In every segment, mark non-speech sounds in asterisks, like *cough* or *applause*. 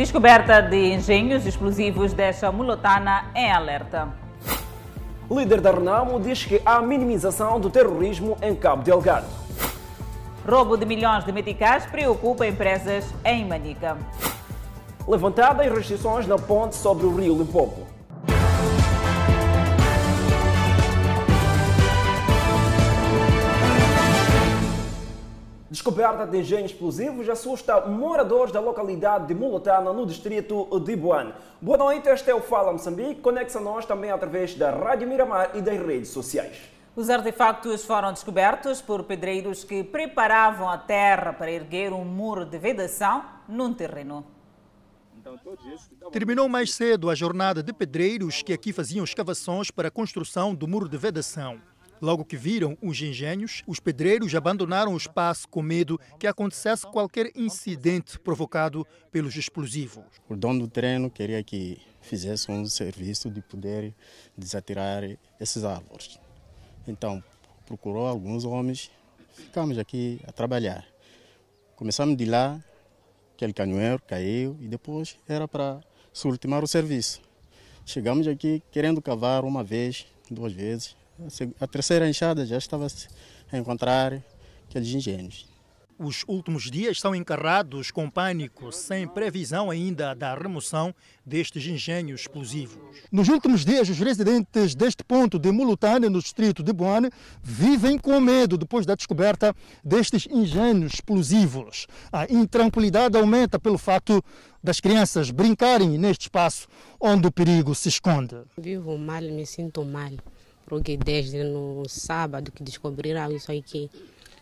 Descoberta de engenhos explosivos deixa Mulotana em alerta. Líder da Renamo diz que há minimização do terrorismo em Cabo Delgado. Roubo de milhões de meticais preocupa empresas em Manica. Levantadas restrições na ponte sobre o rio Limpopo. Descoberta de engenhos explosivos assusta moradores da localidade de Mulotana, no distrito de Boane. Boa noite, este é o Fala Moçambique. Conecta nós também através da Rádio Miramar e das redes sociais. Os artefactos foram descobertos por pedreiros que preparavam a terra para erguer um muro de vedação num terreno. Terminou mais cedo a jornada de pedreiros que aqui faziam escavações para a construção do muro de vedação. Logo que viram os engenhos, os pedreiros abandonaram o espaço com medo que acontecesse qualquer incidente provocado pelos explosivos. O dono do terreno queria que fizesse um serviço de poder desatirar esses árvores. Então, procurou alguns homens, ficamos aqui a trabalhar. Começamos de lá, aquele caminhoneiro caiu e depois era para ultimar o serviço. Chegamos aqui querendo cavar uma vez, duas vezes, a terceira enxada já estava a encontrar aqueles engenhos. Os últimos dias são encarrados com pânico, sem previsão ainda da remoção destes engenhos explosivos. Nos últimos dias, os residentes deste ponto de Mulutane, no distrito de Boane, vivem com medo depois da descoberta destes engenhos explosivos. A intranquilidade aumenta pelo fato das crianças brincarem neste espaço onde o perigo se esconde. Vivo mal, me sinto mal porque desde no sábado que descobriram isso aqui,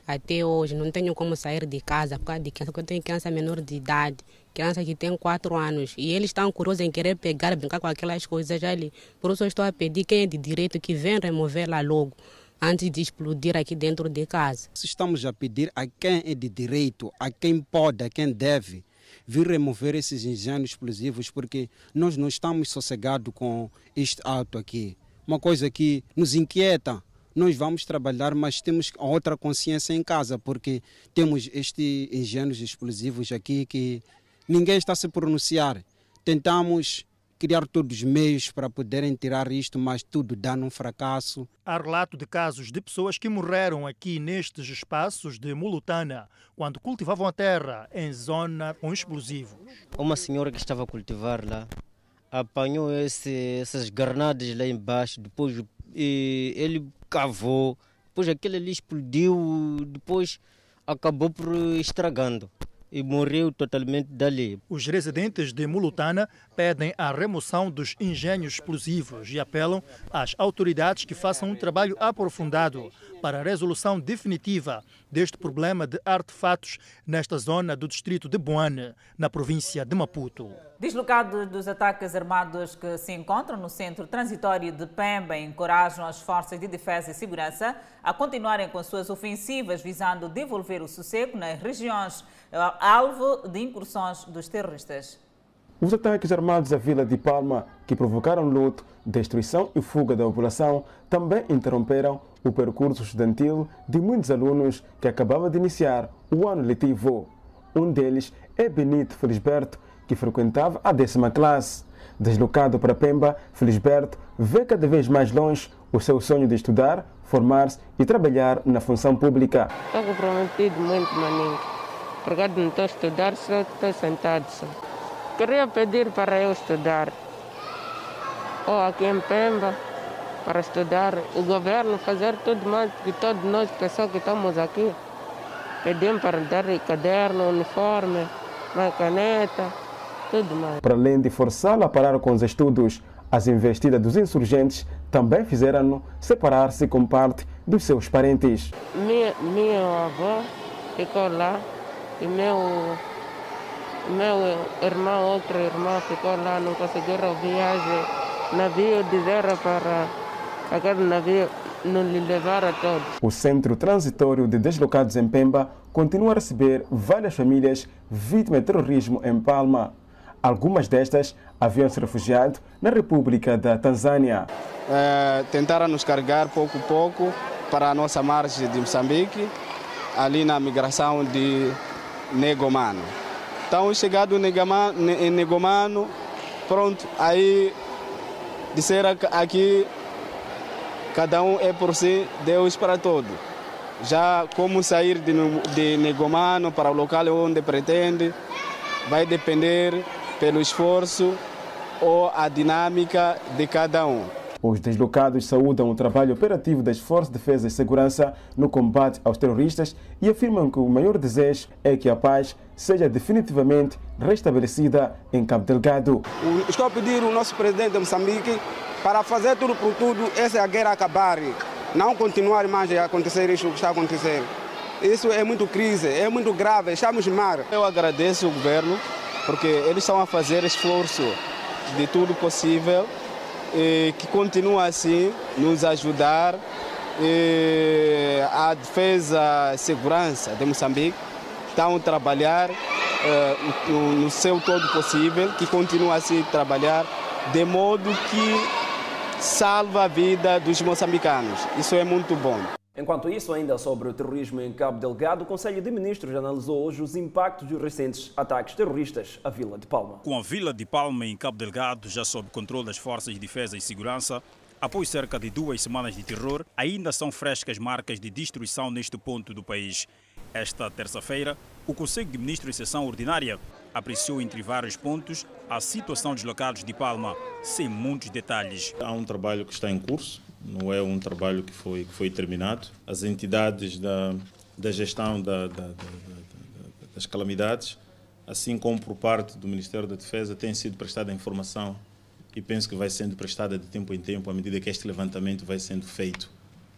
até hoje não tenho como sair de casa por causa de criança, porque eu tenho criança menor de idade, criança que tem 4 anos, e eles estão curiosos em querer pegar, brincar com aquelas coisas ali. Por isso eu estou a pedir quem é de direito que venha removê-la logo antes de explodir aqui dentro de casa. Estamos a pedir a quem é de direito, a quem pode, a quem deve, vir remover esses engenhos explosivos, porque nós não estamos sossegados com este ato aqui uma coisa que nos inquieta. Nós vamos trabalhar, mas temos outra consciência em casa, porque temos estes engenhos explosivos aqui que ninguém está a se pronunciar. Tentamos criar todos os meios para poderem tirar isto, mas tudo dá num fracasso. Há relato de casos de pessoas que morreram aqui nestes espaços de Mulutana, quando cultivavam a terra em zona com explosivos. Uma senhora que estava a cultivar lá apanhou esse, essas granadas lá embaixo, depois ele cavou, depois aquele ali explodiu, depois acabou por estragando e morreu totalmente dali. Os residentes de Mulutana pedem a remoção dos engenhos explosivos e apelam às autoridades que façam um trabalho aprofundado para a resolução definitiva deste problema de artefatos nesta zona do distrito de Boane, na província de Maputo. Deslocados dos ataques armados que se encontram no centro transitório de Pemba encorajam as forças de defesa e segurança a continuarem com suas ofensivas visando devolver o sossego nas regiões alvo de incursões dos terroristas. Os ataques armados à vila de Palma, que provocaram luto, destruição e fuga da população, também interromperam o percurso estudantil de muitos alunos que acabavam de iniciar o ano letivo. Um deles é Benito Felisberto, que frequentava a décima classe. Deslocado para Pemba, Felisberto vê cada vez mais longe o seu sonho de estudar, formar-se e trabalhar na função pública. Estou comprometido muito, maninho. Porque não estou a estudar, só estou sentado. Só. Queria pedir para eu estudar, ou aqui em Pemba, para estudar, o governo fazer tudo mais que todos nós, pessoas que estamos aqui, pedimos para dar caderno, uniforme, uma caneta, tudo mais. Para além de forçá-lo a parar com os estudos, as investidas dos insurgentes também fizeram-no separar-se com parte dos seus parentes. Minha, minha avó ficou lá e meu meu irmão, outro irmão ficou lá, não conseguiram viagem. Navio disseram para aquele navio não lhe levar a todos. O Centro Transitório de Deslocados em Pemba continua a receber várias famílias vítimas de terrorismo em Palma. Algumas destas haviam se refugiado na República da Tanzânia. É, tentaram nos carregar pouco a pouco para a nossa margem de Moçambique, ali na migração de Negomano. Então, chegado em Negomano, pronto, aí disseram aqui cada um é por si, Deus para todos. Já como sair de, de Negomano para o local onde pretende, vai depender pelo esforço ou a dinâmica de cada um. Os deslocados saúdam o trabalho operativo das Forças de Defesa e Segurança no combate aos terroristas e afirmam que o maior desejo é que a paz seja definitivamente restabelecida em Cabo Delgado. Estou a pedir ao nosso presidente de Moçambique para fazer tudo por tudo, essa guerra acabar, não continuar mais a acontecer isso que está a acontecer. Isso é muito crise, é muito grave, estamos mal. Eu agradeço o governo porque eles estão a fazer esforço de tudo possível que continua assim nos ajudar a defesa e segurança de Moçambique estão a trabalhar eh, no, no seu todo possível, que continua assim a trabalhar de modo que salva a vida dos moçambicanos. Isso é muito bom. Enquanto isso, ainda sobre o terrorismo em Cabo Delgado, o Conselho de Ministros analisou hoje os impactos dos recentes ataques terroristas à Vila de Palma. Com a Vila de Palma em Cabo Delgado já sob controle das Forças de Defesa e Segurança, após cerca de duas semanas de terror, ainda são frescas marcas de destruição neste ponto do país. Esta terça-feira, o Conselho de Ministros em sessão ordinária apreciou entre vários pontos a situação dos locados de Palma, sem muitos detalhes. Há um trabalho que está em curso não é um trabalho que foi, que foi terminado. As entidades da, da gestão da, da, das calamidades, assim como por parte do Ministério da Defesa, tem sido prestada informação e penso que vai sendo prestada de tempo em tempo à medida que este levantamento vai sendo feito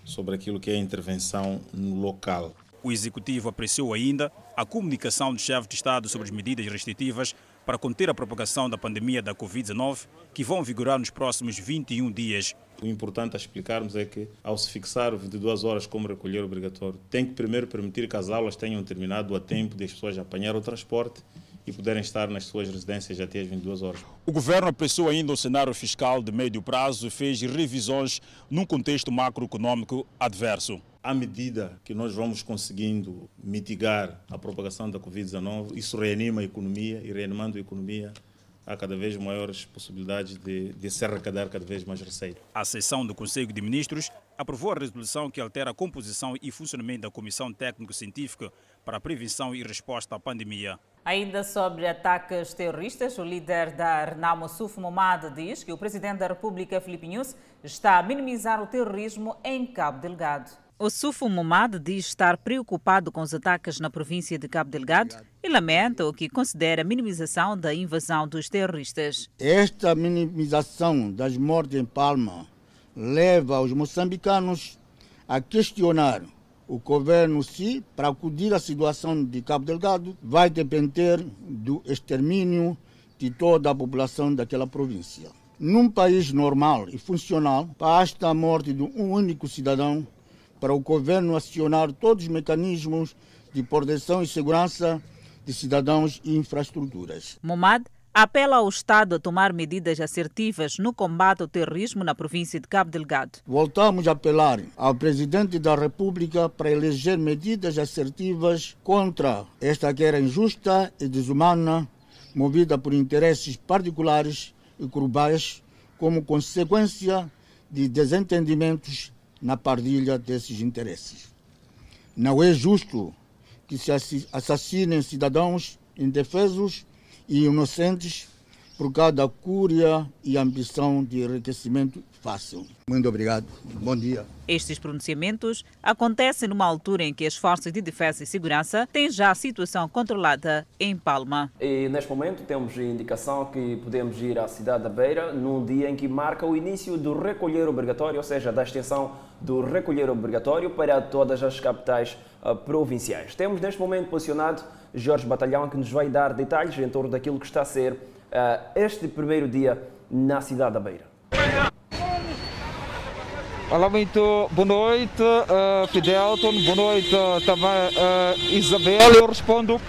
sobre aquilo que é a intervenção no local. O Executivo apreciou ainda a comunicação do chefe de Estado sobre as medidas restritivas para conter a propagação da pandemia da Covid-19, que vão vigorar nos próximos 21 dias. O importante a explicarmos é que, ao se fixar 22 horas como recolher obrigatório, tem que primeiro permitir que as aulas tenham terminado a tempo de as pessoas apanhar o transporte e puderem estar nas suas residências até as 22 horas. O governo apreciou ainda o cenário fiscal de médio prazo e fez revisões num contexto macroeconômico adverso. À medida que nós vamos conseguindo mitigar a propagação da Covid-19, isso reanima a economia e reanimando a economia, há cada vez maiores possibilidades de, de se arrecadar cada vez mais receita. A sessão do Conselho de Ministros aprovou a resolução que altera a composição e funcionamento da Comissão Técnico-Científica para a Prevenção e Resposta à Pandemia. Ainda sobre ataques terroristas, o líder da Renamo Suf Momad diz que o presidente da República, Filipe Nunes, está a minimizar o terrorismo em Cabo Delgado. O Sufo Momad diz estar preocupado com os ataques na província de Cabo Delgado e lamenta o que considera minimização da invasão dos terroristas. Esta minimização das mortes em Palma leva os moçambicanos a questionar o governo se, para acudir à situação de Cabo Delgado, vai depender do extermínio de toda a população daquela província. Num país normal e funcional, basta a morte de um único cidadão para o governo acionar todos os mecanismos de proteção e segurança de cidadãos e infraestruturas. Momad apela ao Estado a tomar medidas assertivas no combate ao terrorismo na província de Cabo Delgado. Voltamos a apelar ao Presidente da República para eleger medidas assertivas contra esta guerra injusta e desumana, movida por interesses particulares e globais, como consequência de desentendimentos na partilha desses interesses. Não é justo que se assassinem cidadãos indefesos e inocentes por causa da cúria e ambição de enriquecimento fácil. Muito obrigado. Bom dia. Estes pronunciamentos acontecem numa altura em que as forças de defesa e segurança têm já a situação controlada em Palma. E neste momento temos a indicação que podemos ir à cidade da Beira num dia em que marca o início do recolher obrigatório, ou seja, da extensão do recolher obrigatório para todas as capitais uh, provinciais. Temos neste momento posicionado Jorge Batalhão que nos vai dar detalhes em torno daquilo que está a ser este primeiro dia na cidade da Beira. Olá, muito boa noite, uh, Fidelton, boa noite também uh, Isabel. Eu respondo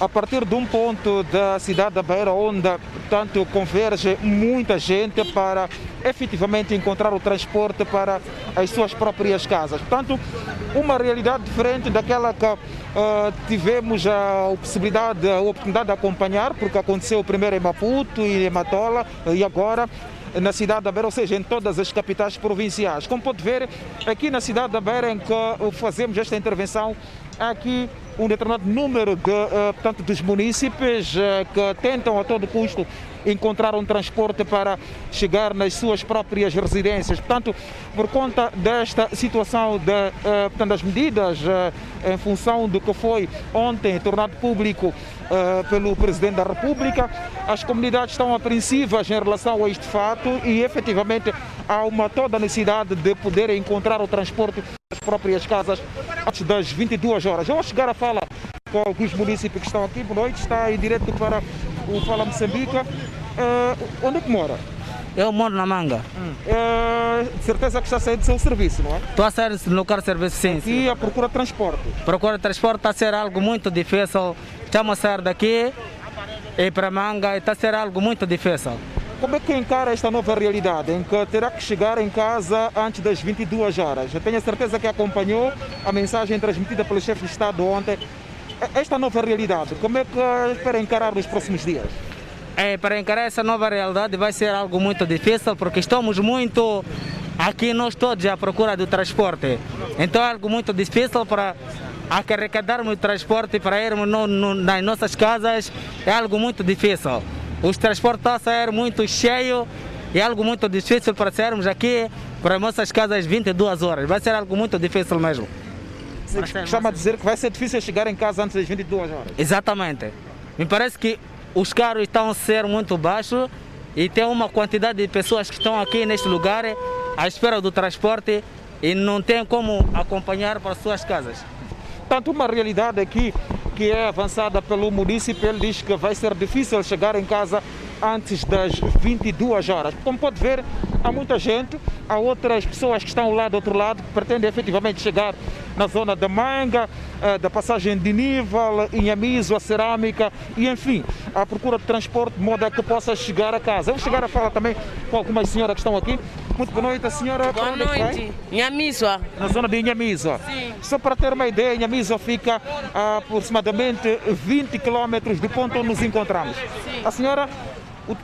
a partir de um ponto da cidade da Beira, onde portanto, converge muita gente para efetivamente encontrar o transporte para as suas próprias casas. Portanto, uma realidade diferente daquela que uh, tivemos a possibilidade, a oportunidade de acompanhar, porque aconteceu primeiro em Maputo e em Matola e agora na cidade da Beira, ou seja, em todas as capitais provinciais. Como pode ver, aqui na cidade da Beira, em que fazemos esta intervenção, aqui um determinado número de, uh, portanto, dos municípios uh, que tentam a todo custo encontrar um transporte para chegar nas suas próprias residências. Portanto, por conta desta situação de, uh, portanto, das medidas em função do que foi ontem tornado público pelo Presidente da República, as comunidades estão apreensivas em relação a este fato e efetivamente há uma toda necessidade de poder encontrar o transporte nas próprias casas antes das 22 horas. Eu vou chegar a fala com alguns municípios que estão aqui. Boa noite, está em direto para o Fala Moçambique. Uh, onde é que mora? Eu moro na Manga. Hum. Uh, certeza que está a sair do seu serviço, não é? Estou a sair do local de serviço, sim. E a procura de transporte? Procura de transporte está a ser algo muito difícil. Estamos a sair daqui e para Manga está a ser algo muito difícil. Como é que encara esta nova realidade em que terá que chegar em casa antes das 22 horas? Eu tenho a certeza que acompanhou a mensagem transmitida pelo chefe de Estado ontem. Esta nova realidade, como é que espera encarar nos próximos dias? É, para encarar essa nova realidade vai ser algo muito difícil porque estamos muito aqui nós todos à procura do transporte. Então é algo muito difícil para arrecadarmos o transporte para irmos no, no, nas nossas casas. É algo muito difícil. Os transportes estão a sair muito cheio é algo muito difícil para sairmos aqui para as nossas casas 22 horas. Vai ser algo muito difícil mesmo. Chama a dizer que vai ser difícil chegar em casa antes das 22 horas. Exatamente. Me parece que os carros estão a ser muito baixos e tem uma quantidade de pessoas que estão aqui neste lugar à espera do transporte e não tem como acompanhar para as suas casas. Tanto uma realidade aqui que é avançada pelo município, ele diz que vai ser difícil chegar em casa antes das 22 horas. Como pode ver, há muita gente, há outras pessoas que estão lá do outro lado que pretendem efetivamente chegar na zona da Manga, eh, da passagem de nível, Inhamiso, a cerâmica e enfim, à procura de transporte de modo a que possa chegar a casa. Eu vou chegar a falar também com algumas senhoras que estão aqui. Muito boa noite, a senhora. Boa noite. Inhamisua. Na zona de Inhamisua. Sim. Só para ter uma ideia, Inhamisua fica a aproximadamente 20 quilômetros do ponto onde nos encontramos. Sim. A senhora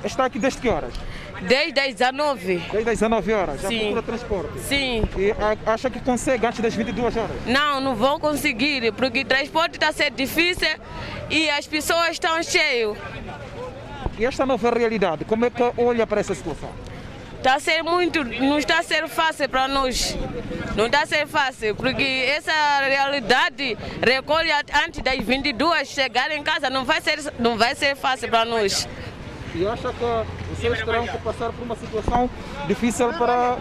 está aqui desde que horas? Desde as 19. Desde as 19 horas? Já Sim. procura transporte? Sim. E acha que consegue antes das 22 horas? Não, não vou conseguir, porque o transporte está ser difícil e as pessoas estão cheias. E esta nova realidade, como é que olha para essa situação? Está a ser muito, não está a ser fácil para nós. Não está a ser fácil, porque essa realidade recolhe antes das 22 chegar em casa, não vai ser, não vai ser fácil para nós. E acha que vocês terão que passar por uma situação difícil para,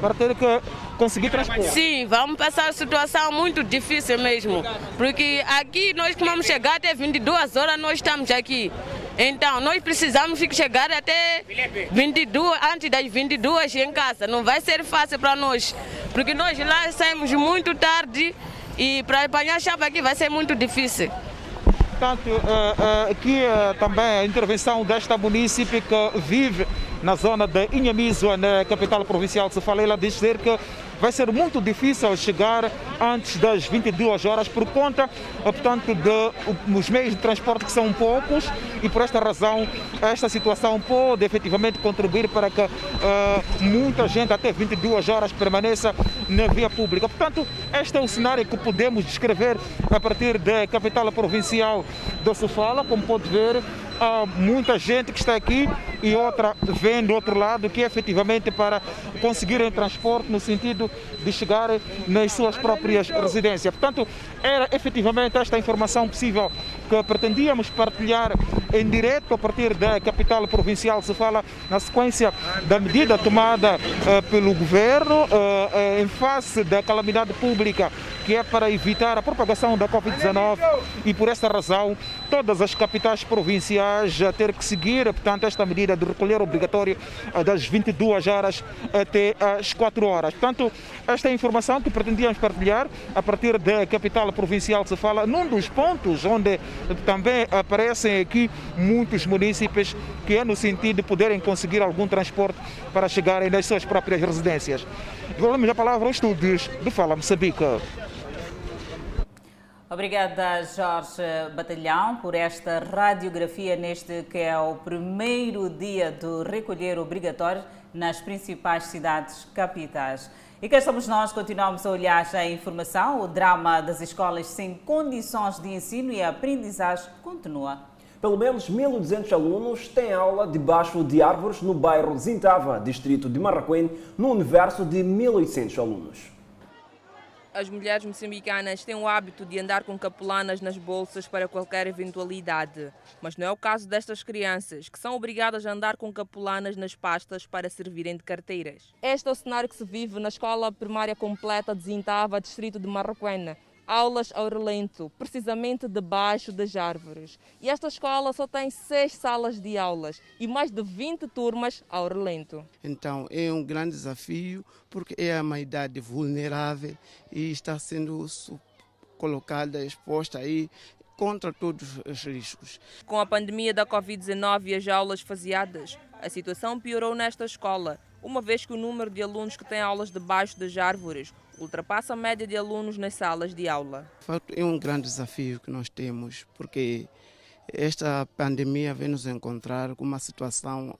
para ter que conseguir transporte? Sim, vamos passar uma situação muito difícil mesmo. Porque aqui nós que vamos chegar até 22 horas, nós estamos aqui. Então, nós precisamos chegar até 22, antes das 22 em casa. Não vai ser fácil para nós. Porque nós lá saímos muito tarde e para apanhar chave aqui vai ser muito difícil. Portanto, eh, eh, aqui eh, também a intervenção desta município que vive na zona de Inhamiso, na capital provincial de ela diz dizer que vai ser muito difícil chegar antes das 22 horas por conta, eh, portanto, dos meios de transporte que são poucos e por esta razão esta situação pode efetivamente contribuir para que eh, muita gente até 22 horas permaneça na via pública. Portanto, este é o cenário que podemos descrever a partir da capital provincial de Sofala, como pode ver, há muita gente que está aqui e outra vem do outro lado, que é efetivamente para conseguirem transporte no sentido de chegar nas suas próprias residências. Portanto, era efetivamente esta informação possível que pretendíamos partilhar em direto a partir da capital provincial, se fala na sequência da medida tomada eh, pelo governo eh, eh, em face da calamidade pública, que é para evitar a propagação da Covid-19 e por esta razão todas as capitais provinciais a ter que seguir, portanto, esta medida de recolher obrigatório das 22 horas até às 4 horas. Portanto, esta é a informação que pretendíamos partilhar a partir da capital provincial se fala num dos pontos onde também aparecem aqui muitos municípios que é no sentido de poderem conseguir algum transporte para chegarem nas suas próprias residências. Devolvemos a palavra aos estúdios do Fala Moçambique. Obrigada, Jorge Batalhão, por esta radiografia neste que é o primeiro dia do recolher obrigatório nas principais cidades capitais. E cá estamos nós, continuamos a olhar a informação. O drama das escolas sem condições de ensino e aprendizagem continua. Pelo menos 1.200 alunos têm aula debaixo de árvores no bairro Zintava, distrito de Marraquém, no universo de 1.800 alunos as mulheres moçambicanas têm o hábito de andar com capulanas nas bolsas para qualquer eventualidade. Mas não é o caso destas crianças, que são obrigadas a andar com capulanas nas pastas para servirem de carteiras. Este é o cenário que se vive na Escola Primária Completa de Zintava, distrito de Marraquena aulas ao relento, precisamente debaixo das árvores. E esta escola só tem seis salas de aulas e mais de 20 turmas ao relento. Então é um grande desafio porque é uma idade vulnerável e está sendo colocada, exposta aí contra todos os riscos. Com a pandemia da Covid-19 e as aulas faseadas, a situação piorou nesta escola, uma vez que o número de alunos que têm aulas debaixo das árvores ultrapassa a média de alunos nas salas de aula. É um grande desafio que nós temos, porque esta pandemia vem nos encontrar com uma situação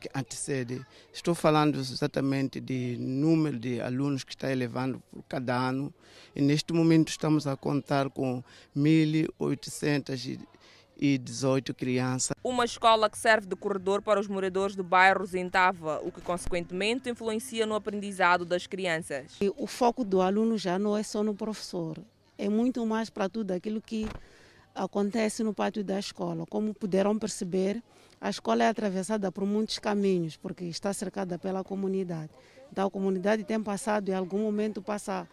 que antecede. Estou falando exatamente de número de alunos que está elevando por cada ano e neste momento estamos a contar com 1.800 e 18 crianças. Uma escola que serve de corredor para os moradores do bairro Zintava, o que consequentemente influencia no aprendizado das crianças. O foco do aluno já não é só no professor, é muito mais para tudo aquilo que acontece no pátio da escola. Como puderam perceber, a escola é atravessada por muitos caminhos, porque está cercada pela comunidade. Então a comunidade tem passado, em algum momento passa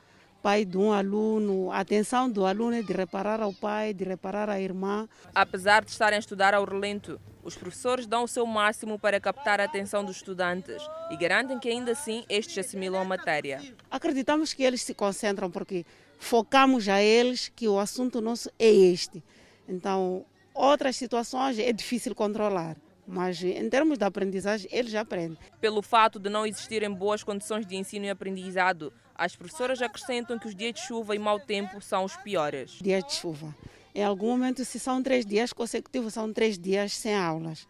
pai de um aluno, a atenção do aluno é de reparar ao pai, de reparar à irmã. Apesar de estarem a estudar ao relento, os professores dão o seu máximo para captar a atenção dos estudantes e garantem que ainda assim estes assimilam a matéria. Acreditamos que eles se concentram porque focamos a eles que o assunto nosso é este. Então, outras situações é difícil controlar. Mas em termos de aprendizagem, eles já aprendem. Pelo fato de não existirem boas condições de ensino e aprendizado, as professoras acrescentam que os dias de chuva e mau tempo são os piores. Dias de chuva. Em algum momento, se são três dias consecutivos, são três dias sem aulas.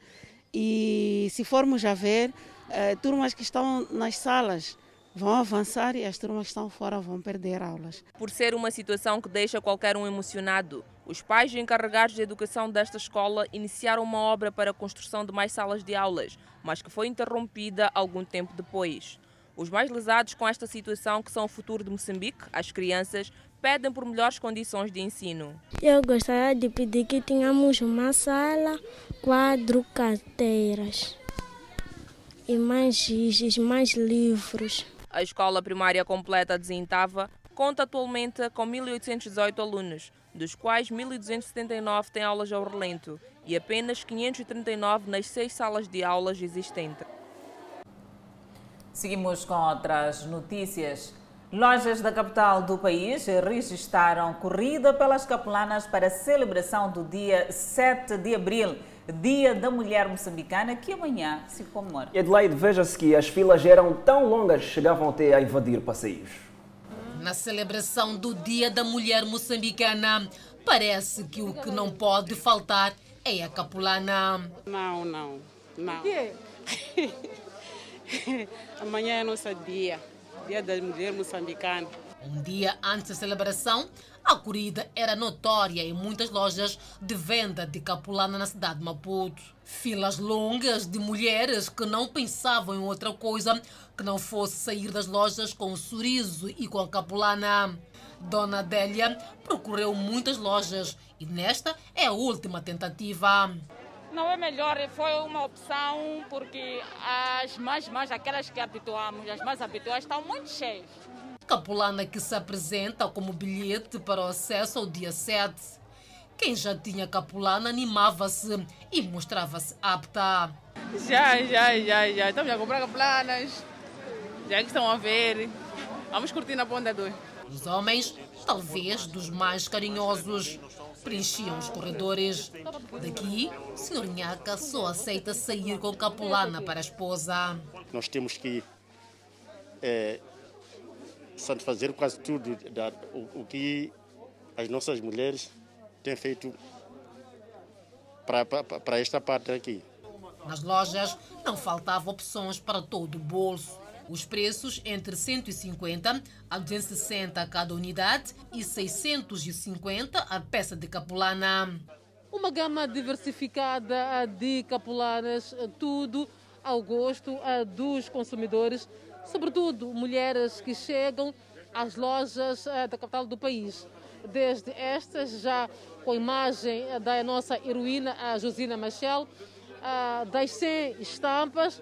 E se formos a ver, eh, turmas que estão nas salas vão avançar e as turmas que estão fora vão perder aulas. Por ser uma situação que deixa qualquer um emocionado, os pais encarregados de educação desta escola iniciaram uma obra para a construção de mais salas de aulas, mas que foi interrompida algum tempo depois. Os mais lesados com esta situação, que são o futuro de Moçambique, as crianças, pedem por melhores condições de ensino. Eu gostaria de pedir que tenhamos uma sala, quatro carteiras e mais giz, mais livros. A escola primária completa de Zintava conta atualmente com 1.818 alunos, dos quais 1.279 têm aulas ao relento e apenas 539 nas seis salas de aulas existentes. Seguimos com outras notícias. Lojas da capital do país registraram corrida pelas capelanas para a celebração do dia 7 de abril, Dia da Mulher Moçambicana, que amanhã se comemora. Adelaide, veja-se que as filas eram tão longas que chegavam até a invadir passeios. Na celebração do Dia da Mulher Moçambicana, parece que o que não pode faltar é a capulana. Não, não, não. *laughs* *laughs* Amanhã é nosso dia, Dia da Mulher Moçambicana. Um dia antes da celebração, a corrida era notória em muitas lojas de venda de capulana na cidade de Maputo. Filas longas de mulheres que não pensavam em outra coisa que não fosse sair das lojas com o sorriso e com a capulana. Dona Adélia procurou muitas lojas e nesta é a última tentativa. Não é melhor, foi uma opção porque as mais, mais aquelas que habituamos, as mais habituais, estão muito cheias. Capulana que se apresenta como bilhete para o acesso ao dia 7. Quem já tinha capulana animava-se e mostrava-se apta. Já, já, já, já. Estamos a comprar capulanas. Já que estão a ver. Vamos curtir na Ponta 2. Os homens, talvez dos mais carinhosos, preenchiam os corredores. Daqui, Sr. Nhaca só aceita sair com capulana para a esposa. Nós temos que é, satisfazer quase tudo da, o, o que as nossas mulheres têm feito para esta parte aqui. Nas lojas não faltavam opções para todo o bolso. Os preços entre 150 a 260 a cada unidade e 650 a peça de capulana. Uma gama diversificada de capulanas, tudo ao gosto dos consumidores, sobretudo mulheres que chegam às lojas da capital do país. Desde estas, já com a imagem da nossa heroína, a Josina Machel, das 100 estampas,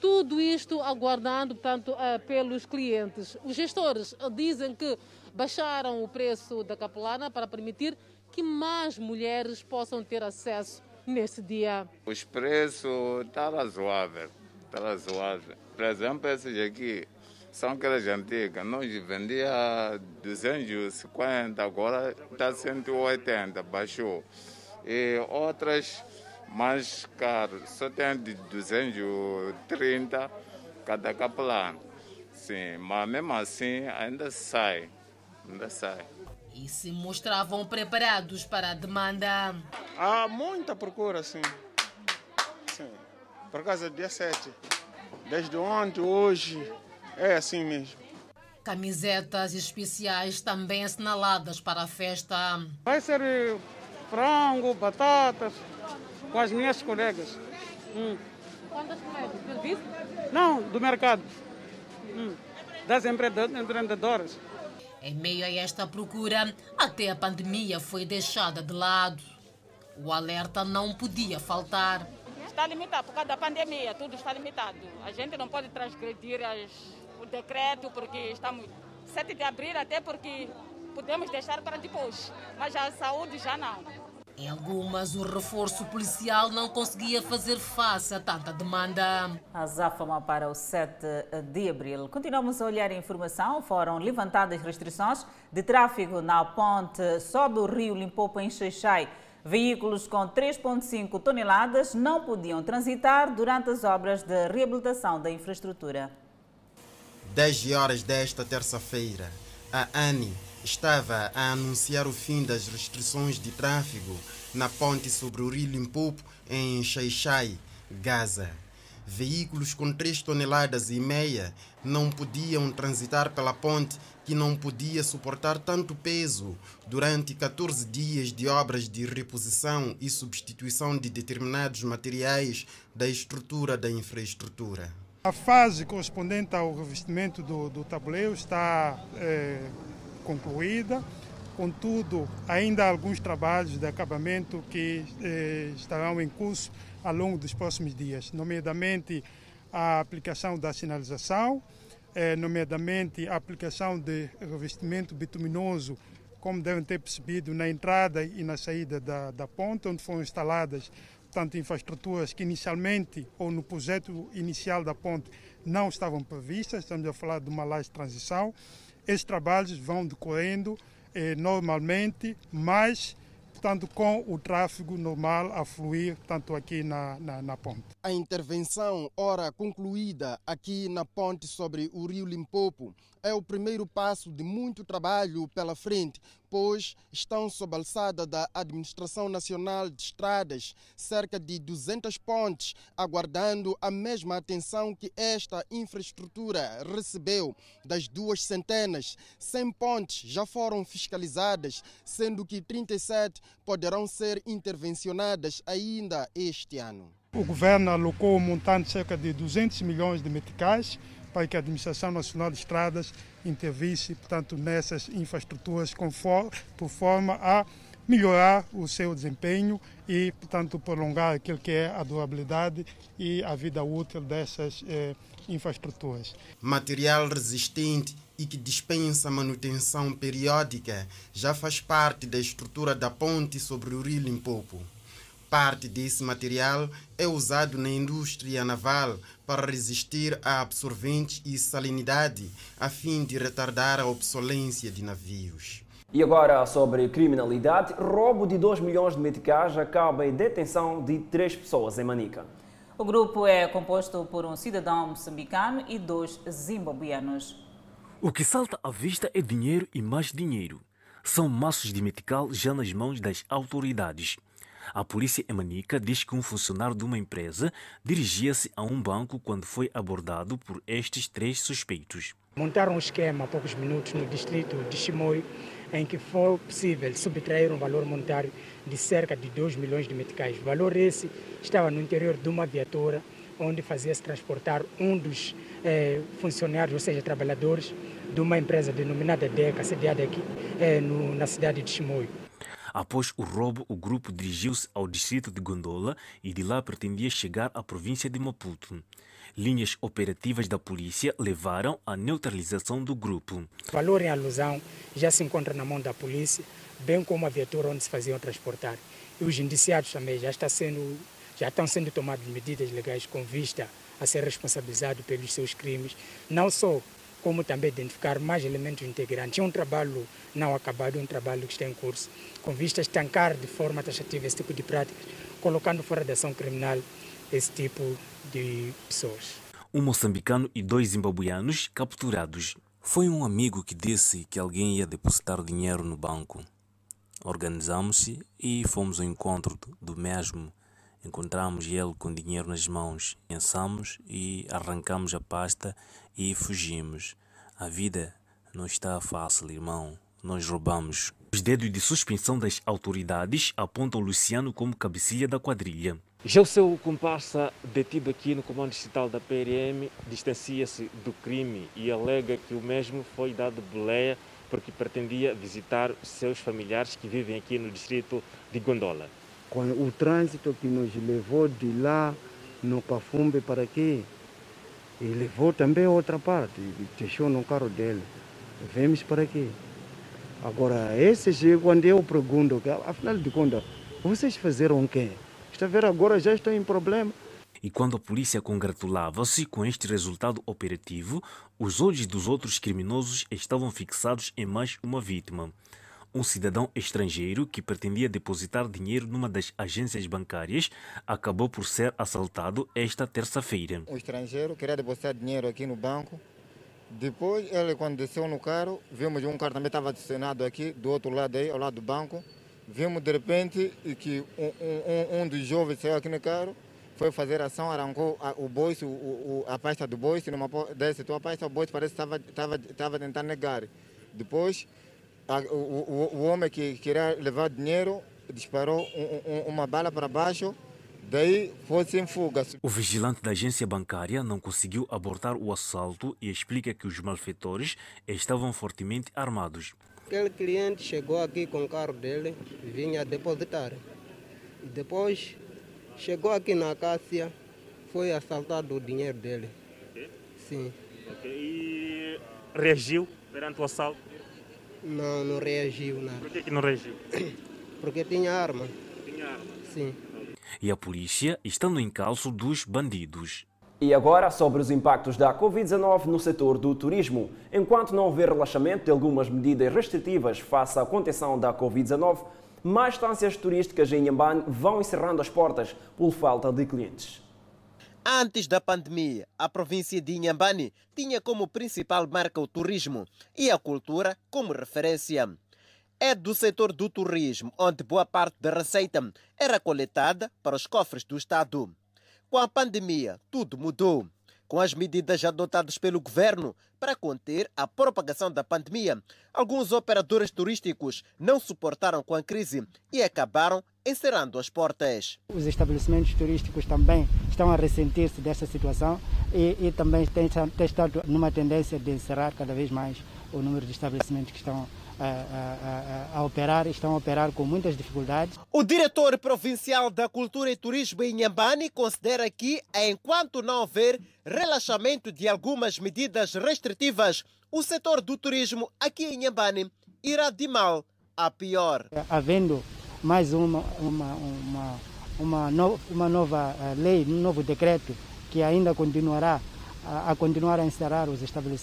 tudo isto aguardando, portanto, pelos clientes. Os gestores dizem que baixaram o preço da capulana para permitir que mais mulheres possam ter acesso nesse dia. Os preços estão razoáveis, está razoável. Por exemplo, esses aqui são aquelas antigas. Nós vendia 250, agora está 180, baixou. E outras mais caro, só tem de 230 cada capelano. Sim, mas mesmo assim ainda sai, ainda sai. E se mostravam preparados para a demanda? Há muita procura, sim. sim. Por causa do dia 7. Desde ontem, hoje, é assim mesmo. Camisetas especiais também assinaladas para a festa. Vai ser frango, batatas, com as minhas colegas. Hum. Quantas colegas? Não, do mercado. Hum. Das empreendedoras. Em meio a esta procura, até a pandemia foi deixada de lado. O alerta não podia faltar. Está limitado por causa da pandemia, tudo está limitado. A gente não pode transgredir as, o decreto porque estamos 7 de abril, até porque podemos deixar para depois, mas a saúde já não. Em algumas, o reforço policial não conseguia fazer face a tanta demanda. A záfama para o 7 de abril. Continuamos a olhar a informação. Foram levantadas restrições de tráfego na ponte sob o rio Limpopo, em Xeixai. Veículos com 3,5 toneladas não podiam transitar durante as obras de reabilitação da infraestrutura. 10 horas desta terça-feira, a ANI estava a anunciar o fim das restrições de tráfego na ponte sobre o rio Limpopo, em Xaixai, Gaza. Veículos com 3 toneladas e meia não podiam transitar pela ponte que não podia suportar tanto peso durante 14 dias de obras de reposição e substituição de determinados materiais da estrutura da infraestrutura. A fase correspondente ao revestimento do, do tabuleiro está eh, concluída, contudo, ainda há alguns trabalhos de acabamento que eh, estarão em curso ao longo dos próximos dias, nomeadamente a aplicação da sinalização, eh, nomeadamente a aplicação de revestimento bituminoso, como devem ter percebido, na entrada e na saída da, da ponte, onde foram instaladas tanto infraestruturas que inicialmente ou no projeto inicial da ponte não estavam previstas, estamos a falar de uma laje de transição. Esses trabalhos vão decorrendo eh, normalmente, mas portanto, com o tráfego normal a fluir, tanto aqui na, na, na, ponte. A intervenção, ora concluída aqui na ponte sobre o rio Limpopo, é o primeiro passo de muito trabalho pela frente, pois estão sob a alçada da Administração Nacional de Estradas cerca de 200 pontes, aguardando a mesma atenção que esta infraestrutura recebeu das duas centenas. 100 pontes já foram fiscalizadas, sendo que 37 poderão ser intervencionadas ainda este ano. O governo alocou um montante de cerca de 200 milhões de meticais para que a Administração Nacional de Estradas intervisse, portanto, nessas infraestruturas for, por forma a melhorar o seu desempenho e, portanto, prolongar aquilo que é a durabilidade e a vida útil dessas eh, infraestruturas. Material resistente e que dispensa manutenção periódica já faz parte da estrutura da ponte sobre o rio Limpopo. Parte desse material é usado na indústria naval para resistir a absorventes e salinidade, a fim de retardar a obsolência de navios. E agora sobre criminalidade, roubo de 2 milhões de meticais acaba em detenção de três pessoas em Manica. O grupo é composto por um cidadão moçambicano e dois zimbabueanos. O que salta à vista é dinheiro e mais dinheiro. São maços de metical já nas mãos das autoridades. A polícia em Manica diz que um funcionário de uma empresa dirigia-se a um banco quando foi abordado por estes três suspeitos. Montaram um esquema há poucos minutos no distrito de Chimoio em que foi possível subtrair um valor monetário de cerca de 2 milhões de meticais. O valor esse estava no interior de uma viatura onde fazia-se transportar um dos eh, funcionários, ou seja, trabalhadores de uma empresa denominada DECA, sediada aqui eh, no, na cidade de Chimoio. Após o roubo, o grupo dirigiu-se ao distrito de Gondola e de lá pretendia chegar à província de Maputo. Linhas operativas da polícia levaram à neutralização do grupo. O valor em alusão já se encontra na mão da polícia, bem como a viatura onde se faziam transportar. E os indiciados também já, está sendo, já estão sendo tomadas medidas legais com vista a ser responsabilizado pelos seus crimes, não só como também identificar mais elementos integrantes. É um trabalho não acabado, é um trabalho que está em curso, com vista a estancar de forma taxativa esse tipo de práticas, colocando fora da ação criminal esse tipo de pessoas. Um moçambicano e dois zimbabueanos capturados. Foi um amigo que disse que alguém ia depositar dinheiro no banco. Organizamos-se e fomos ao encontro do mesmo. Encontramos ele com dinheiro nas mãos, pensamos e arrancamos a pasta e fugimos. A vida não está fácil, irmão. Nós roubamos. Os dedos de suspensão das autoridades apontam Luciano como cabecilha da quadrilha. Já o seu comparsa, detido aqui no comando distrital da PRM, distancia-se do crime e alega que o mesmo foi dado boleia porque pretendia visitar seus familiares que vivem aqui no distrito de Gondola. O trânsito que nos levou de lá no Cafumbe para aqui, e levou também outra parte, deixou no carro dele. Vemos para aqui. Agora, esses, quando eu pergunto, afinal de contas, vocês fizeram o quê? Está a ver, agora já estão em problema. E quando a polícia congratulava-se com este resultado operativo, os olhos dos outros criminosos estavam fixados em mais uma vítima. Um cidadão estrangeiro que pretendia depositar dinheiro numa das agências bancárias acabou por ser assaltado esta terça-feira. O estrangeiro queria depositar dinheiro aqui no banco. Depois, ele, quando desceu no carro, vimos um carro também estava estacionado aqui, do outro lado aí, ao lado do banco. Vimos de repente que um, um, um dos jovens saiu aqui no carro, foi fazer ação, arrancou a, o bolso, o, o, a pasta do bolso, numa desse tua pasta, o bolso parece que estava, tentando negar. Depois, o, o, o, homem que queria levar dinheiro disparou um, uma bala para baixo, daí foi-se em fuga. O vigilante da agência bancária não conseguiu abortar o assalto e explica que os malfeitores estavam fortemente armados. Aquele cliente chegou aqui com o carro dele, vinha depositar. E depois chegou aqui na Cássia, foi assaltado o dinheiro dele. Okay. Sim. Okay. E reagiu perante o assalto? Não, não reagiu nada. Por que, que não reagiu? *coughs* Porque tinha arma. Tinha arma? Sim. E a polícia está no encalço dos bandidos. E agora sobre os impactos da Covid-19 no setor do turismo. Enquanto não houver relaxamento de algumas medidas restritivas face à contenção da Covid-19, mais estâncias turísticas em Inhambane vão encerrando as portas por falta de clientes. Antes da pandemia, a província de Inhambane tinha como principal marca o turismo e a cultura como referência. É do setor do turismo onde boa parte da receita era coletada para os cofres do Estado. Com a pandemia, tudo mudou. Com as medidas adotadas pelo governo para conter a propagação da pandemia, alguns operadores turísticos não suportaram com a crise e acabaram encerrando as portas. Os estabelecimentos turísticos também estão a ressentir-se desta situação e, e também têm, têm estado numa tendência de encerrar cada vez mais o número de estabelecimentos que estão a, a, a, operar, estão a operar com muitas dificuldades. O diretor provincial da Cultura e Turismo em Nhambane considera que, enquanto não houver relaxamento de algumas medidas restritivas, o setor do turismo aqui em Nhambane irá de mal a pior. Havendo mais uma, uma, uma, uma, no, uma nova eh, lei, um novo decreto que ainda continuará a, a continuar a encerrar os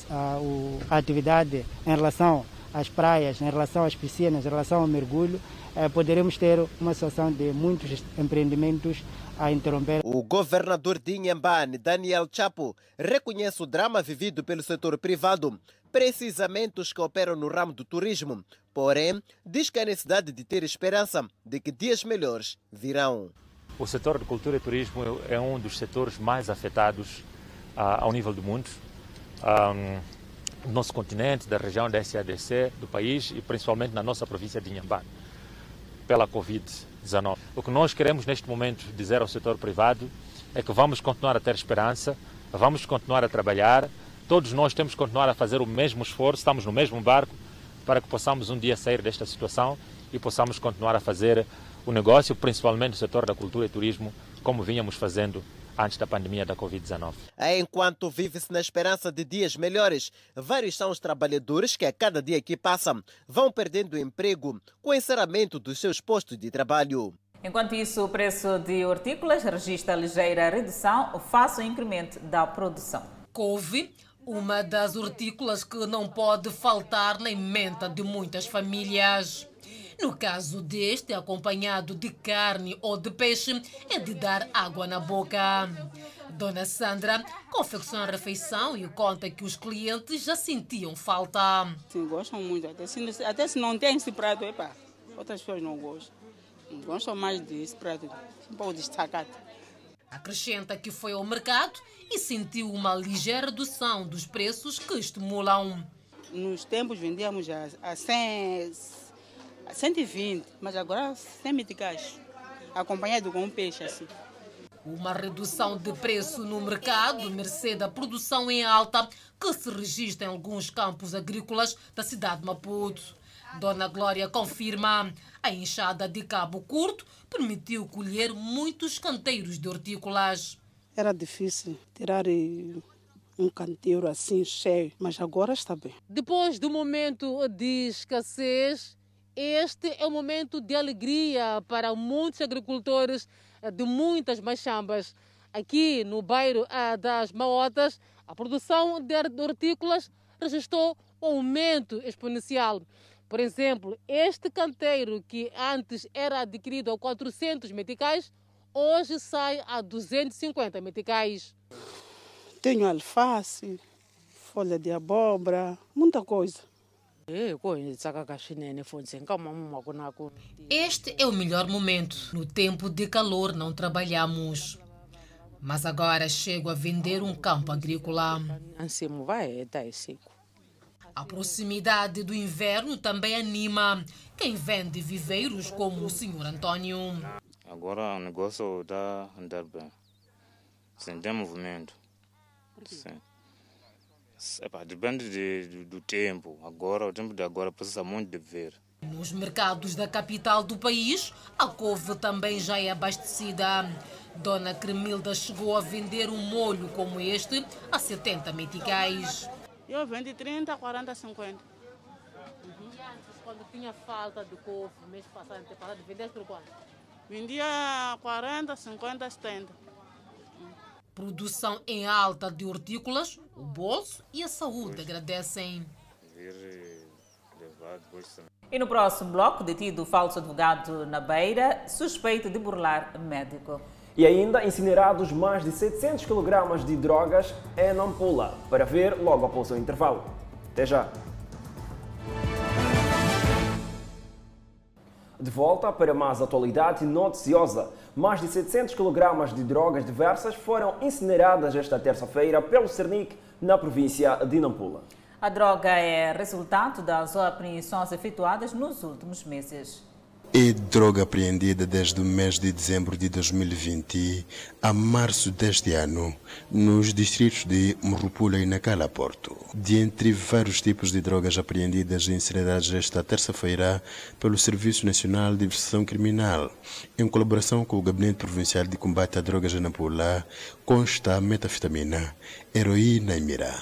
a, o, a atividade em relação às praias, em relação às piscinas, em relação ao mergulho, eh, poderemos ter uma situação de muitos empreendimentos a interromper. O governador de Inhambane, Daniel Chapo, reconhece o drama vivido pelo setor privado, precisamente os que operam no ramo do turismo. Porém, diz que há necessidade de ter esperança de que dias melhores virão. O setor de cultura e turismo é um dos setores mais afetados uh, ao nível do mundo. No nosso continente, da região da SADC, do país e principalmente na nossa província de Inhambane, pela Covid-19. O que nós queremos neste momento dizer ao setor privado é que vamos continuar a ter esperança, vamos continuar a trabalhar, todos nós temos que continuar a fazer o mesmo esforço, estamos no mesmo barco para que possamos um dia sair desta situação e possamos continuar a fazer o negócio, principalmente no setor da cultura e turismo, como vínhamos fazendo antes da pandemia da Covid-19. Enquanto vive-se na esperança de dias melhores, vários são os trabalhadores que a cada dia que passa vão perdendo o emprego com o encerramento dos seus postos de trabalho. Enquanto isso, o preço de hortícolas registra ligeira redução face ao incremento da produção. Couve, uma das hortícolas que não pode faltar na menta de muitas famílias. No caso deste, acompanhado de carne ou de peixe, é de dar água na boca. Dona Sandra confecciona a refeição e conta que os clientes já sentiam falta. Sim, gostam muito. Até se, até se não tem esse prato, epa, outras pessoas não gostam. Gostam mais desse prato, um pouco destacado. Acrescenta que foi ao mercado e sentiu uma ligeira redução dos preços que estimulam. Nos tempos vendíamos a, a 100, 120, mas agora 100 meticais, acompanhado com um peixe assim. Uma redução de preço no mercado, mercê da produção em alta, que se registra em alguns campos agrícolas da cidade de Maputo. Dona Glória confirma. A enxada de Cabo Curto permitiu colher muitos canteiros de hortícolas. Era difícil tirar um canteiro assim cheio, mas agora está bem. Depois do momento de escassez, este é um momento de alegria para muitos agricultores de muitas machambas. Aqui no bairro das Maotas, a produção de hortícolas registrou um aumento exponencial. Por exemplo, este canteiro que antes era adquirido a 400 meticais, hoje sai a 250 meticais. Tenho alface, folha de abóbora, muita coisa. Este é o melhor momento. No tempo de calor não trabalhamos. Mas agora chego a vender um campo agrícola. A proximidade do inverno também anima quem vende viveiros como o senhor Antônio. Agora o negócio está andar bem. Sem ter movimento. Sim. Epa, depende de, do, do, tempo. Agora, o tempo de agora precisa muito de ver. Nos mercados da capital do país, a couve também já é abastecida. Dona Cremilda chegou a vender um molho como este a 70 meticais. Eu vendo 30, 40, 50. Uhum. E antes, quando tinha falta de couve, mês passado, passado, vendia por quanto? Vendia 40, 50, 70 produção em alta de hortícolas, o bolso e a saúde agradecem. E no próximo bloco, detido o falso advogado na Beira, suspeito de burlar médico. E ainda incinerados mais de 700 kg de drogas em Nampula, para ver logo após o intervalo. Até já! De volta para mais atualidade noticiosa. Mais de 700 kg de drogas diversas foram incineradas esta terça-feira pelo Cernic na província de Nampula. A droga é resultado das apreensões efetuadas nos últimos meses e droga apreendida desde o mês de dezembro de 2020 a março deste ano nos distritos de Morrupula e Nacala Porto. De entre vários tipos de drogas apreendidas e incineradas esta terça-feira pelo Serviço Nacional de Investigação Criminal, em colaboração com o Gabinete Provincial de Combate a Drogas de Nampula, consta metafetamina, heroína e mirá.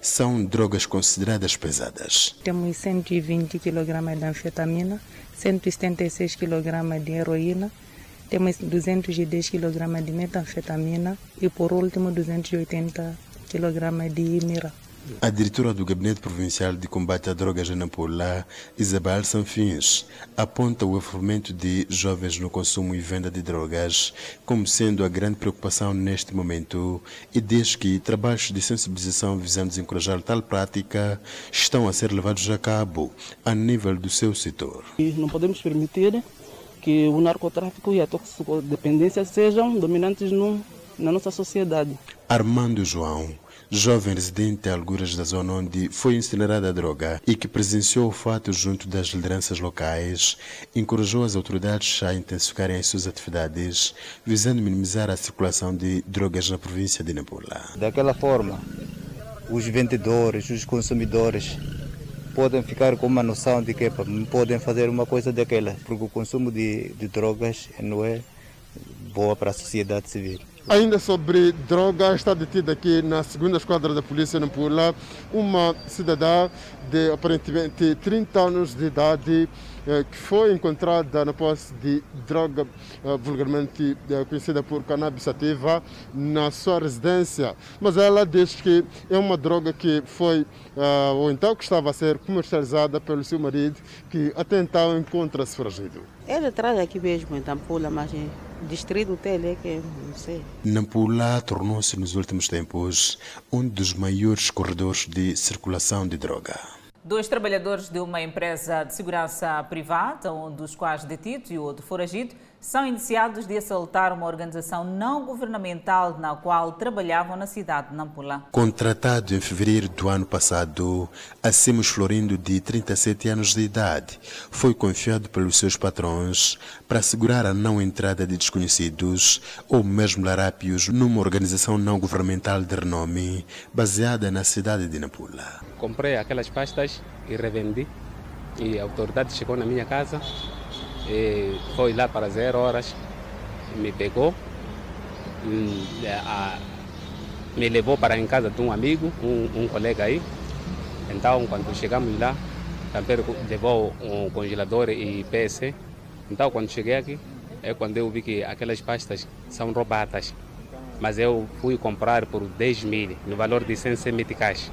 são drogas consideradas pesadas. Temos 120 kg de anfetamina, 176 kg de heroína, temos 210 kg de metanfetamina e, por último, 280 kg de mira. A diretora do Gabinete Provincial de Combate a Drogas em Nampula, Isabel Sanfins, aponta o envolvimento de jovens no consumo e venda de drogas como sendo a grande preocupação neste momento e diz que trabalhos de sensibilização visando desencorajar tal prática estão a ser levados a cabo a nível do seu setor. E não podemos permitir que o narcotráfico e a toxicodependência sejam dominantes no, na nossa sociedade. Armando João, jovem residente a alguras da zona onde foi incinerada a droga e que presenciou o fato junto das lideranças locais, encorajou as autoridades a intensificarem as suas atividades, visando minimizar a circulação de drogas na província de Nampula. Daquela forma, os vendedores, os consumidores podem ficar com uma noção de que podem fazer uma coisa daquela, porque o consumo de, de drogas não é boa para a sociedade civil. Ainda sobre droga, está detida aqui na segunda esquadra da polícia no Pula uma cidadã de aparentemente 30 anos de idade eh, que foi encontrada na posse de droga eh, vulgarmente eh, conhecida por cannabis sativa na sua residência. Mas ela diz que é uma droga que foi, ou então que estava a ser comercializada pelo seu marido, que até então encontra-se foragido. Ele traz aqui mesmo em Tampula, mas distrito dele é que não sei. Nampula tornou-se nos últimos tempos um dos maiores corredores de circulação de droga. Dois trabalhadores de uma empresa de segurança privada, um dos quais detido e o outro foragido, são indiciados de assaltar uma organização não governamental na qual trabalhavam na cidade de Nampula. Contratado em fevereiro do ano passado, Acimos Florindo, de 37 anos de idade, foi confiado pelos seus patrões para assegurar a não entrada de desconhecidos ou mesmo larápios numa organização não governamental de renome baseada na cidade de Nampula. Comprei aquelas pastas e revendi e a autoridade chegou na minha casa e foi lá para zero horas, me pegou, me levou para em casa de um amigo, um, um colega aí. Então, quando chegamos lá, também levou um congelador e PC. Então, quando cheguei aqui, é quando eu vi que aquelas pastas são roubadas. Mas eu fui comprar por 10 mil, no valor de 100 meticais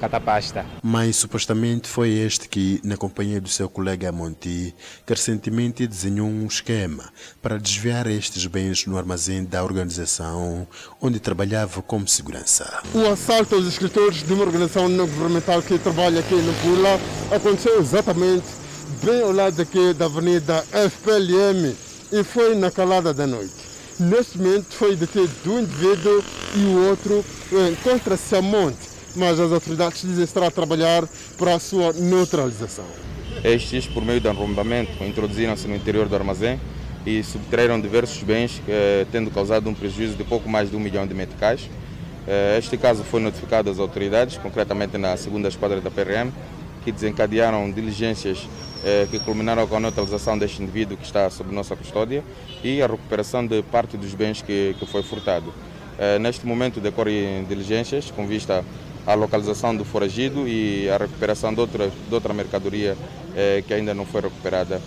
cada pasta. Mas supostamente foi este que, na companhia do seu colega Monti, que recentemente desenhou um esquema para desviar estes bens no armazém da organização onde trabalhava como segurança. O assalto aos escritores de uma organização não governamental que trabalha aqui no Pula aconteceu exatamente bem ao lado aqui da avenida FPLM e foi na calada da noite. Neste momento foi detido um indivíduo e o outro encontra-se a monte mas as autoridades dizem estar a trabalhar para a sua neutralização. Estes, por meio de arrombamento, introduziram-se no interior do armazém e subtraíram diversos bens, eh, tendo causado um prejuízo de pouco mais de um milhão de meticais. Eh, este caso foi notificado às autoridades, concretamente na segunda esquadra da PRM, que desencadearam diligências eh, que culminaram com a neutralização deste indivíduo que está sob nossa custódia e a recuperação de parte dos bens que, foi furtado. Neste momento decorrem diligências com vista a localização do foragido e a recuperação de outra, de outra mercadoria eh, que ainda não foi recuperada,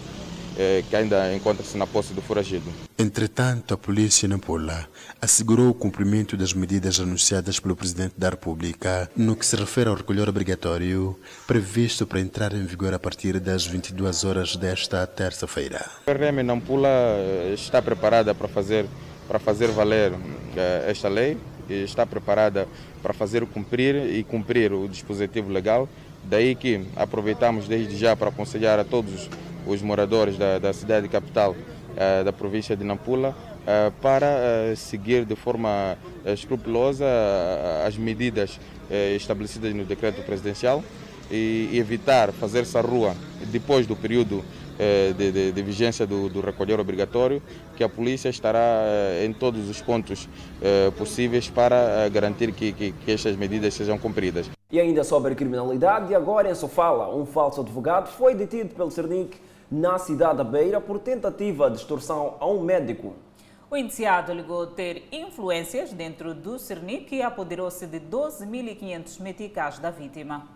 eh, que ainda encontra-se na posse do foragido. Entretanto, a polícia Nampula assegurou o cumprimento das medidas anunciadas pelo Presidente da República no que se refere ao recolher obrigatório previsto para entrar em vigor a partir das 22 horas desta terça-feira. A RM Nampula eh, está preparada para fazer, para fazer valer eh, esta lei e está preparada para fazer cumprir e cumprir o dispositivo legal. Daí que aproveitamos desde já para aconselhar a todos os moradores da, da cidade capital uh, da província de Nampula uh, para uh, seguir de forma escrupulosa as medidas estabelecidas no decreto presidencial e evitar fazer-se à rua depois do período eh, de, de, de, vigência do, do, recolher obrigatório, que a polícia estará eh, em todos os pontos eh, possíveis para garantir que, que, que estas medidas sejam cumpridas. E ainda sobre a criminalidade, agora em Sofala, um falso advogado foi detido pelo Cernic na cidade da Beira por tentativa de extorsão a um médico. O indiciado alegou ter influências dentro do Cernic e apoderou-se de 12.500 meticais da vítima.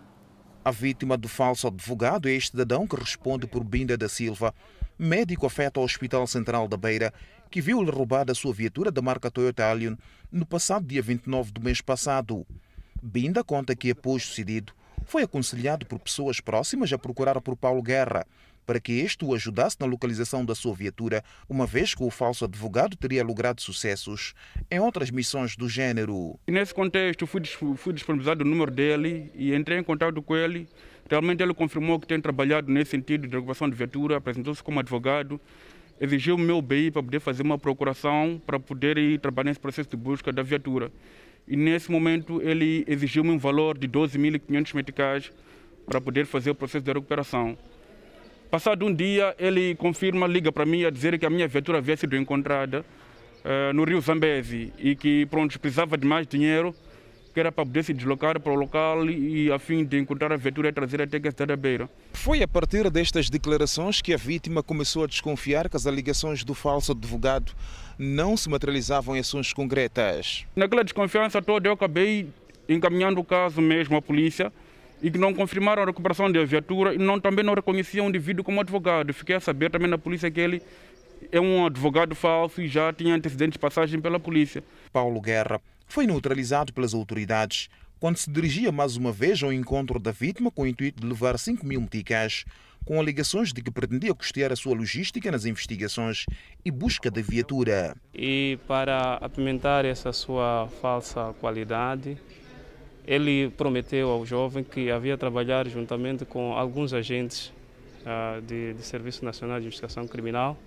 A vítima do falso advogado é este cidadão que responde por Binda da Silva, médico afeto ao Hospital Central da Beira, que viu-lhe roubada a sua viatura da marca Toyota Allion no passado dia 29 do mês passado. Binda conta que, após o sucedido, foi aconselhado por pessoas próximas a procurar por Paulo Guerra, para que este o ajudasse na localização da sua viatura, uma vez que o falso advogado teria logrado sucessos em outras missões do gênero. Nesse contexto, fui, fui disponibilizado o número dele e entrei em contato com ele. Realmente ele confirmou que tem trabalhado nesse sentido de ocupação de viatura, apresentou-se como advogado, exigiu o meu BI para poder fazer uma procuração, para poder ir trabalhar nesse processo de busca da viatura. E nesse momento ele exigiu-me um valor de 12.500 meticais para poder fazer o processo de recuperação. Passado um dia, ele confirma, liga para mim a dizer que a minha viatura havia sido encontrada uh, no rio Zambezi e que pronto, precisava de mais dinheiro, que era para poder se deslocar para o local e a fim de encontrar a viatura e trazer até a cidade da Beira. Foi a partir destas declarações que a vítima começou a desconfiar que as alegações do falso advogado não se materializavam em ações concretas. Naquela desconfiança toda, eu acabei encaminhando o caso mesmo à polícia e que não confirmaram a recuperação da viatura e não, também não reconheciam o indivíduo como advogado. Fiquei a saber também na polícia que ele é um advogado falso e já tinha antecedentes de passagem pela polícia. Paulo Guerra foi neutralizado pelas autoridades quando se dirigia mais uma vez ao encontro da vítima com o intuito de levar 5 mil meticais, com alegações de que pretendia custear a sua logística nas investigações e busca da viatura. E para apimentar essa sua falsa qualidade, ele prometeu ao jovem que havia trabalhar juntamente com alguns agentes uh, de, de, Serviço Nacional de Investigação Criminal,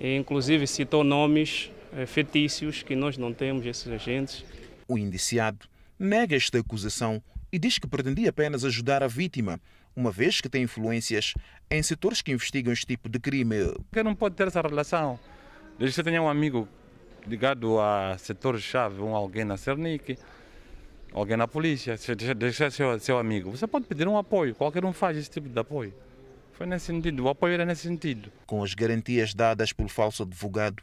e inclusive citou nomes uh, fetícios que nós não temos esses agentes. O indiciado nega esta acusação e diz que pretendia apenas ajudar a vítima, uma vez que tem influências em setores que investigam este tipo de crime. Que não pode ter essa relação. Desde que você tenha um amigo ligado a setores-chave, um alguém na Cernic, alguém na polícia, deixar seu, seu amigo, você pode pedir um apoio, qualquer um faz esse tipo de apoio. Foi nesse sentido, o apoio era nesse sentido. Com as garantias dadas pelo falso advogado,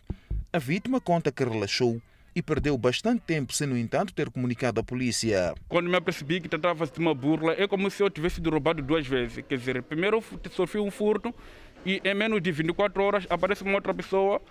a vítima conta que relaxou e perdeu bastante tempo sem, no entanto, ter comunicado à polícia. Quando me apercebi que tratava-se de uma burla, é como se eu tivesse sido roubado duas vezes. Quer dizer, primeiro eu sofri um furto e em menos de 24 horas aparece uma outra pessoa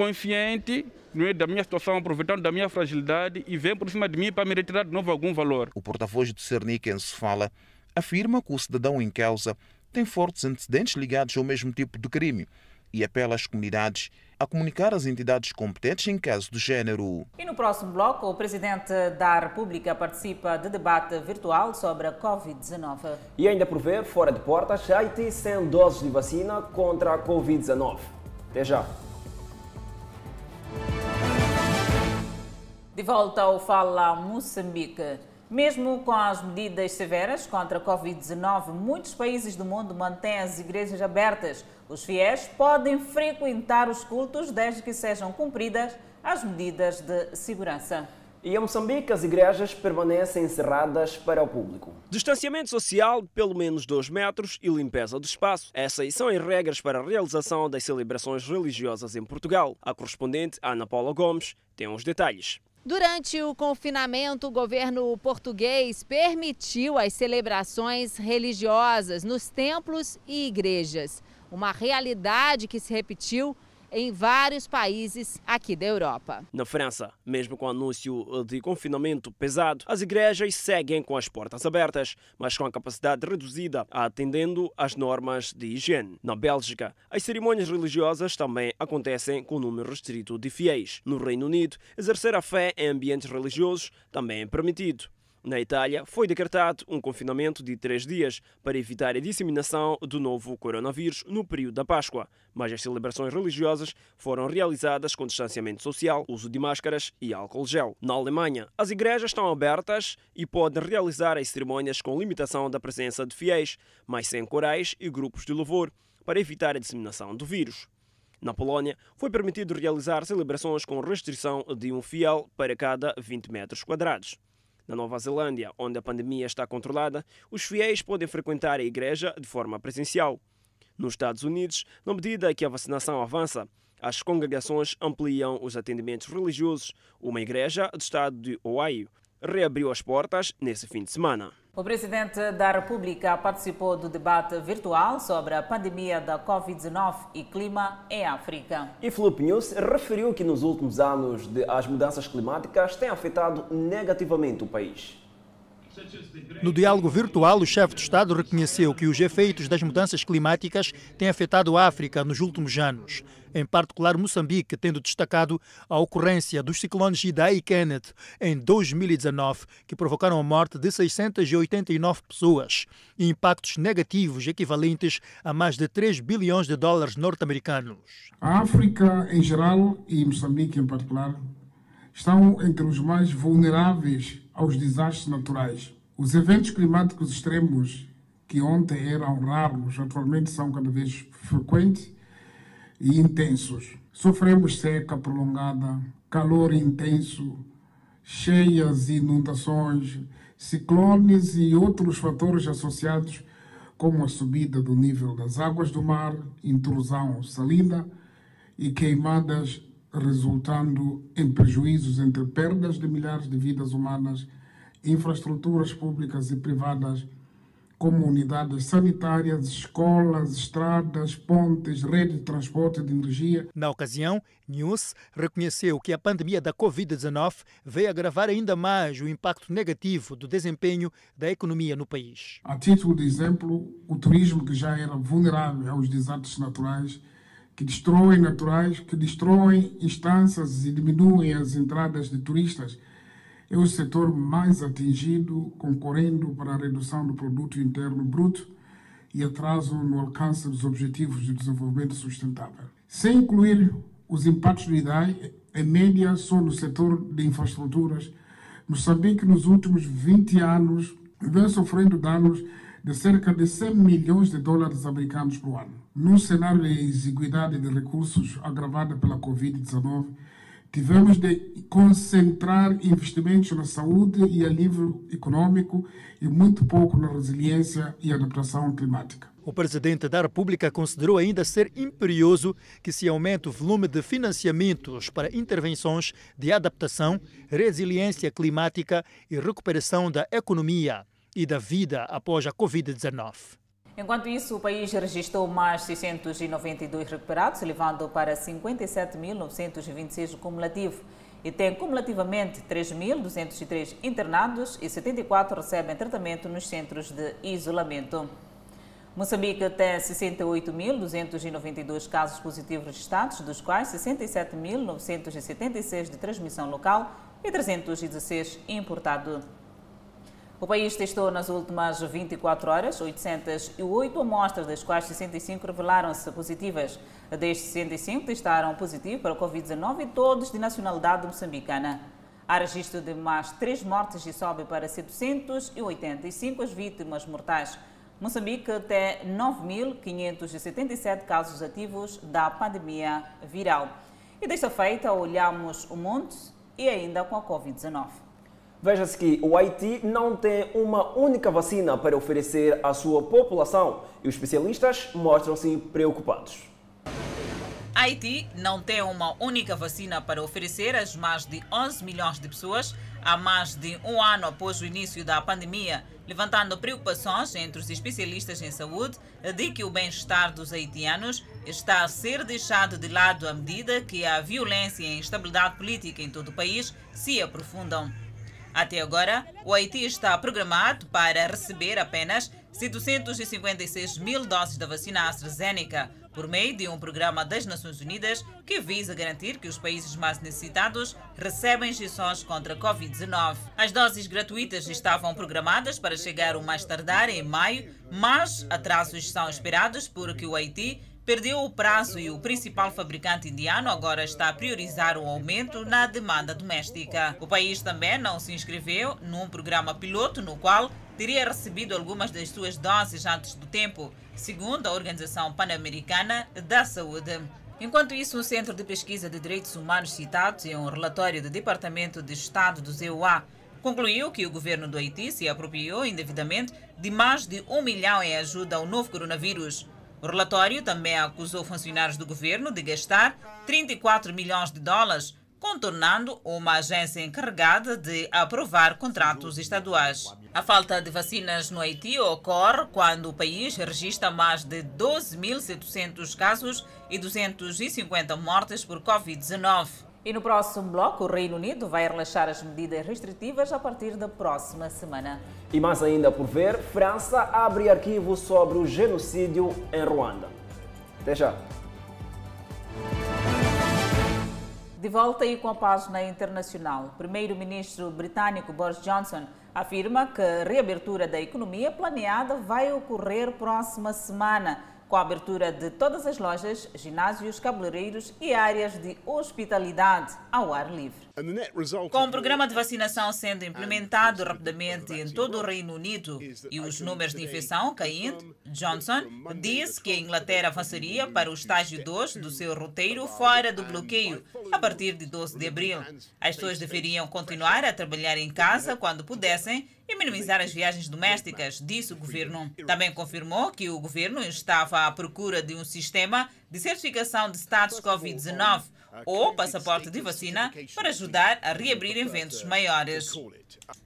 consciente não é, da minha situação, aproveitando da minha fragilidade e vem por cima de mim para me retirar de novo algum valor. O porta-voz do Cernic, Enzo Fala, afirma que o cidadão em causa tem fortes antecedentes ligados ao mesmo tipo de crime e apela às comunidades a comunicar às entidades competentes em caso do género. E no próximo bloco, o Presidente da República participa de debate virtual sobre a Covid-19. E ainda por ver, fora de portas, Haiti 100 doses de vacina contra a Covid-19. Até já. De volta ao Fala Moçambique. Mesmo com as medidas severas contra a Covid-19, muitos países do mundo mantêm as igrejas abertas. Os fiéis podem frequentar os cultos desde que sejam cumpridas as medidas de segurança. E em Moçambique, as igrejas permanecem encerradas para o público. Distanciamento social, pelo menos 2 metros, e limpeza do espaço. Essas são as regras para a realização das celebrações religiosas em Portugal. A correspondente Ana Paula Gomes tem os detalhes. Durante o confinamento, o governo português permitiu as celebrações religiosas nos templos e igrejas. Uma realidade que se repetiu em vários países aqui da Europa. Na França, mesmo com o anúncio de confinamento pesado, as igrejas seguem com as portas abertas, mas com a capacidade reduzida, atendendo às normas de higiene. Na Bélgica, as cerimônias religiosas também acontecem com número restrito de fiéis. No Reino Unido, exercer a fé em ambientes religiosos também é permitido. Na Itália, foi decretado um confinamento de três dias para evitar a disseminação do novo coronavírus no período da Páscoa, mas as celebrações religiosas foram realizadas com distanciamento social, uso de máscaras e álcool gel. Na Alemanha, as igrejas estão abertas e podem realizar as cerimônias com limitação da presença de fiéis, mas sem corais e grupos de louvor, para evitar a disseminação do vírus. Na Polónia, foi permitido realizar celebrações com restrição de um fiel para cada 20 metros quadrados. Na Nova Zelândia, onde a pandemia está controlada, os fiéis podem frequentar a igreja de forma presencial. Nos Estados Unidos, na medida que a vacinação avança, As congregações ampliam os atendimentos religiosos. Uma igreja do estado de Ohio reabriu as portas nesse fim de semana. O presidente da República participou do debate virtual sobre a pandemia da Covid-19 e clima em África. E Felipe News referiu que nos últimos anos as mudanças climáticas têm afetado negativamente o país. No diálogo virtual, o chefe de Estado reconheceu que os efeitos das mudanças climáticas têm afetado a África nos últimos anos, em particular Moçambique, tendo destacado a ocorrência dos ciclones Idai e Kenneth em 2019, que provocaram a morte de 689 pessoas e impactos negativos equivalentes a mais de 3 bilhões de dólares norte-americanos. A África em geral e Moçambique em particular estão entre os mais vulneráveis aos desastres naturais. Os eventos climáticos extremos, que ontem eram raros, atualmente são cada vez frequentes e intensos. Sofremos seca prolongada, calor intenso, cheias e inundações, ciclones e outros fatores associados, como a subida do nível das águas do mar, intrusão salina e queimadas resultando em prejuízos entre perdas de milhares de vidas humanas, infraestruturas públicas e privadas, como unidades sanitárias, escolas, estradas, pontes, rede de transporte de energia. Na ocasião, News reconheceu que a pandemia da Covid-19 veio agravar ainda mais o impacto negativo do desempenho da economia no país. A título de exemplo, o turismo que já era vulnerável aos desastres naturais que destroem naturais, que destroem instâncias e diminuem as entradas de turistas, é o setor mais atingido, concorrendo para a redução do produto interno bruto e atraso no alcance dos objetivos de desenvolvimento sustentável. Sem incluir os impactos do IDAI, em média só no setor de infraestruturas, Moçambique nos últimos 20 anos vem sofrendo danos de cerca de 100 milhões de dólares americanos por ano. Num cenário de exiguidade de recursos agravada pela Covid-19, tivemos de concentrar investimentos na saúde e alívio econômico e muito pouco na resiliência e adaptação climática. O presidente da República considerou ainda ser imperioso que se aumente o volume de financiamentos para intervenções de adaptação, resiliência climática e recuperação da economia e da vida após a Covid-19. Enquanto isso, o país registrou mais 692 recuperados, elevando para 57.926 o cumulativo e tem cumulativamente 3.203 internados e 74 recebem tratamento nos centros de isolamento. Moçambique tem 68.292 casos positivos registrados, dos quais 67.976 de transmissão local e 316 importado. O país testou nas últimas 24 horas 808 amostras, das quais 65 revelaram-se positivas. Destes 65 testaram positivo para a Covid-19 e todos de nacionalidade moçambicana. Há registro de mais 3 mortes e sobe para 785 as vítimas mortais. Moçambique tem 9.577 casos ativos da pandemia viral. E desta feita, olhamos o mundo e ainda com a Covid-19. Veja-se que o Haiti não tem uma única vacina para oferecer à sua população e os especialistas mostram-se preocupados. Haiti não tem uma única vacina para oferecer às mais de 11 milhões de pessoas há mais de um ano após o início da pandemia, levantando preocupações entre os especialistas em saúde de que o bem-estar dos haitianos está a ser deixado de lado à medida que a violência e a instabilidade política em todo o país se aprofundam. Até agora, o Haiti está programado para receber apenas 756 mil doses da vacina AstraZeneca, por meio de um programa das Nações Unidas que visa garantir que os países mais necessitados recebem injeções contra a Covid-19. As doses gratuitas estavam programadas para chegar o mais tardar em maio, mas atrasos são esperados porque o Haiti perdeu o prazo e o principal fabricante indiano agora está a priorizar o aumento na demanda doméstica. O país também não se inscreveu num programa piloto no qual teria recebido algumas das suas doses antes do tempo, segundo a Organização Pan-Americana da Saúde. Enquanto isso, o Centro de Pesquisa de Direitos Humanos citado em um relatório do Departamento de Estado do ZEUA concluiu que o governo do Haiti se apropriou indevidamente de mais de um milhão em ajuda ao novo coronavírus. O relatório também acusou funcionários do governo de gastar 34 milhões de dólares contornando uma agência encarregada de aprovar contratos estaduais. A falta de vacinas no Haiti ocorre quando o país registra mais de 12.700 casos e 250 mortes por Covid-19. E no próximo bloco, o Reino Unido vai relaxar as medidas restritivas a partir da próxima semana. E mais ainda por ver, França abre arquivo sobre o genocídio em Ruanda. Até já. De volta aí com a página internacional. Primeiro-ministro britânico Boris Johnson afirma que a reabertura da economia planeada vai ocorrer próxima semana, com a abertura de todas as lojas, ginásios, cabeleireiros e áreas de hospitalidade ao ar livre. Com o programa de vacinação sendo implementado rapidamente em todo o Reino Unido e os números de infecção caindo, Johnson disse que a Inglaterra avançaria para o estágio 2 do seu roteiro fora do bloqueio a partir de 12 de abril. As pessoas deveriam continuar a trabalhar em casa quando pudessem e minimizar as viagens domésticas, disse o governo. Também confirmou que o governo estava à procura de um sistema de certificação de status Covid-19 ou passaporte de vacina para ajudar a reabrir eventos maiores.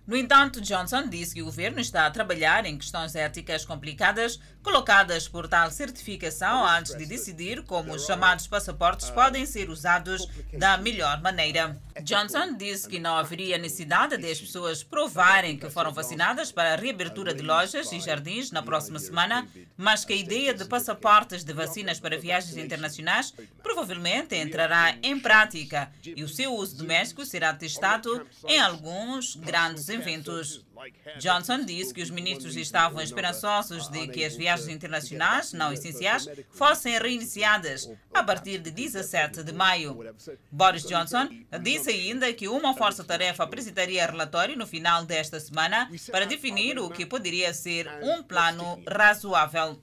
No entanto, Johnson disse que o governo está a trabalhar em questões éticas complicadas colocadas por tal certificação antes de decidir como os chamados passaportes podem ser usados da melhor maneira. Johnson disse que não haveria necessidade de as pessoas provarem que foram vacinadas para a reabertura de lojas e jardins na próxima semana, mas que a ideia de passaportes de vacinas para viagens internacionais provavelmente entrará em prática e o seu uso doméstico será testado em alguns grandes eventos. Johnson disse que os ministros estavam esperançosos de que as viagens internacionais não essenciais fossem reiniciadas a partir de 17 de maio. Boris Johnson disse ainda que uma força-tarefa apresentaria relatório no final desta semana para definir o que poderia ser um plano razoável.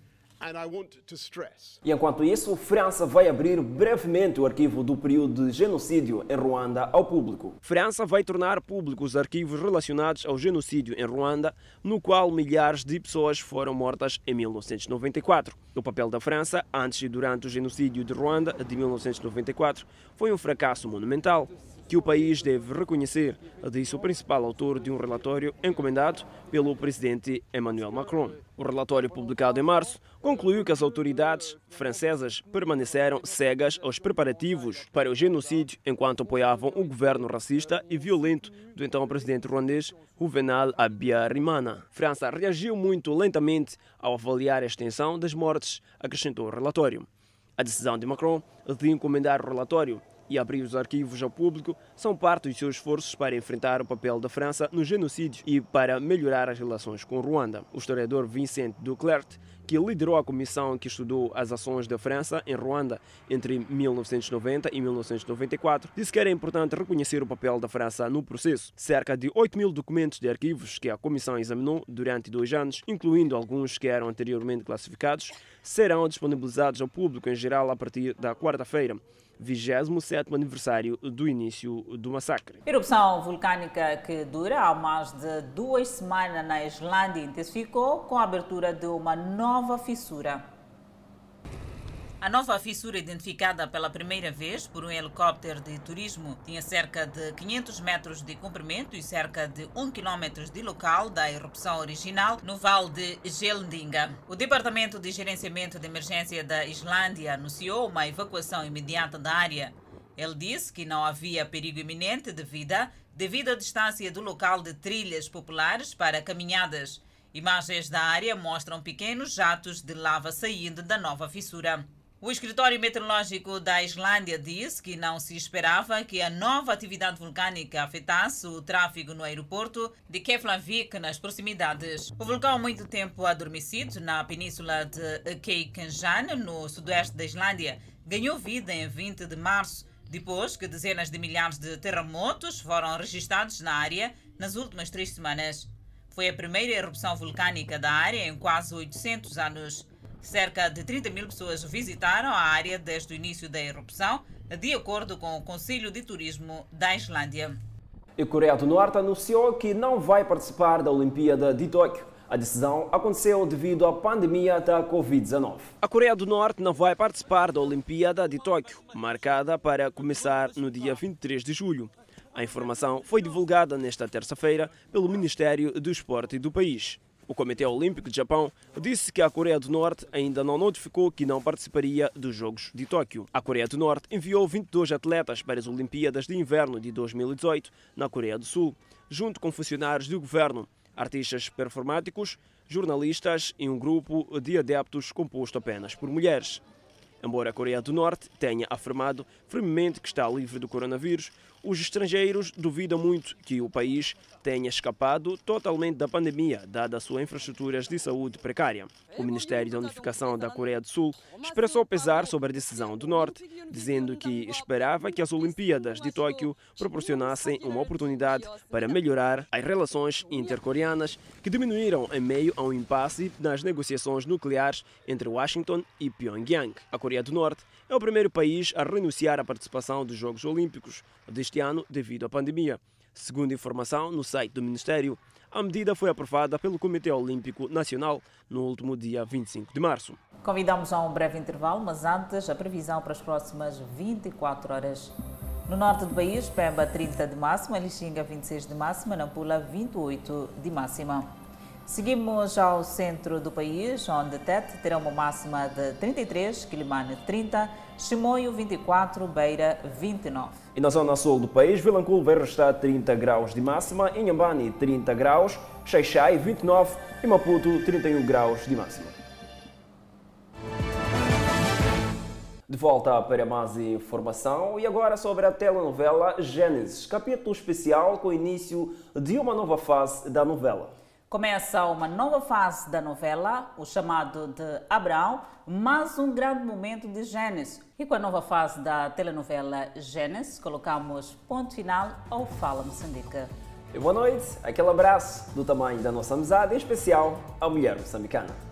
E enquanto isso, França vai abrir brevemente o arquivo do período de genocídio em Ruanda ao público. França vai tornar públicos os arquivos relacionados ao genocídio em Ruanda, no qual milhares de pessoas foram mortas em 1994. O papel da França, antes e durante o genocídio de Ruanda de 1994, foi um fracasso monumental que o país deve reconhecer, disse o principal autor de um relatório encomendado pelo presidente Emmanuel Macron. O relatório publicado em março concluiu que as autoridades francesas permaneceram cegas aos preparativos para o genocídio enquanto apoiavam o governo racista e violento do então presidente ruandês Juvenal Abiyarimana. França reagiu muito lentamente ao avaliar a extensão das mortes, acrescentou o relatório. A decisão de Macron de encomendar o relatório e abrir os arquivos ao público são parte dos seus esforços para enfrentar o papel da França no genocídio e para melhorar as relações com Ruanda. O historiador Vincent Duclerc, que liderou a comissão que estudou as ações da França em Ruanda entre 1990 e 1994, disse que era importante reconhecer o papel da França no processo. Cerca de 8 mil documentos de arquivos que a comissão examinou durante dois anos, incluindo alguns que eram anteriormente classificados, serão disponibilizados ao público em geral a partir da quarta-feira. 27 aniversário do início do massacre. Erupção vulcânica que dura há mais de duas semanas na Islândia intensificou com a abertura de uma nova fissura. A nova fissura, identificada pela primeira vez por um helicóptero de turismo, tinha cerca de 500 metros de comprimento e cerca de 1 km de local da erupção original no vale de Geldinga. O Departamento de Gerenciamento de Emergência da Islândia anunciou uma evacuação imediata da área. Ele disse que não havia perigo iminente de vida devido à distância do local de trilhas populares para caminhadas. Imagens da área mostram pequenos jatos de lava saindo da nova fissura. O escritório meteorológico da Islândia diz que não se esperava que a nova atividade vulcânica afetasse o tráfego no aeroporto de Keflavik, nas proximidades. O vulcão, muito tempo adormecido na península de Keikanjan, no sudoeste da Islândia, ganhou vida em 20 de março, depois que dezenas de milhares de terremotos foram registrados na área nas últimas três semanas. Foi a primeira erupção vulcânica da área em quase 800 anos. Cerca de 30 mil pessoas visitaram a área desde o início da erupção, de acordo com o Conselho de Turismo da Islândia. E Coreia do Norte anunciou que não vai participar da Olimpíada de Tóquio. A decisão aconteceu devido à pandemia da Covid-19. A Coreia do Norte não vai participar da Olimpíada de Tóquio, marcada para começar no dia 23 de julho. A informação foi divulgada nesta terça-feira pelo Ministério do Esporte do país. O Comitê Olímpico de Japão disse que a Coreia do Norte ainda não notificou que não participaria dos Jogos de Tóquio. A Coreia do Norte enviou 22 atletas para as Olimpíadas de Inverno de 2018 na Coreia do Sul, junto com funcionários do governo artistas performáticos, jornalistas e um grupo de adeptos composto apenas por mulheres. Embora a Coreia do Norte tenha afirmado firmemente que está livre do coronavírus, os estrangeiros duvidam muito que o país tenha escapado totalmente da pandemia, dada as suas infraestruturas de saúde precária. O Ministério da Unificação da Coreia do Sul expressou pesar sobre a decisão do Norte, dizendo que esperava que as Olimpíadas de Tóquio proporcionassem uma oportunidade para melhorar as relações intercoreanas que diminuíram em meio a um impasse nas negociações nucleares entre Washington e Pyongyang. A Coreia do Norte é o primeiro país a renunciar à participação dos Jogos Olímpicos deste ano devido à pandemia. Segundo informação no site do Ministério, a medida foi aprovada pelo Comitê Olímpico Nacional no último dia 25 de março. Convidamos a um breve intervalo, mas antes a previsão para as próximas 24 horas. No norte do país, Pemba 30 de máxima, Lixinga 26 de máxima, Nampula 28 de máxima. Seguimos ao centro do país, onde Tete terá uma máxima de 33, Quilimane 30, Chimoio 24, Beira 29. E na zona sul do país, Vilanculo vai restar 30 graus de máxima, Inhambane 30 graus, Xaixai 29 e Maputo 31 graus de máxima. De volta para mais informação e agora sobre a telenovela Gênesis, capítulo especial com o início de uma nova fase da novela. Começa uma nova fase da novela, o chamado de Abraão, mais um grande momento de Gênesis. E com a nova fase da telenovela Gênesis, colocamos ponto final ao Fala Moçambique. E boa noite, aquele abraço do tamanho da nossa amizade, em especial à mulher moçambicana.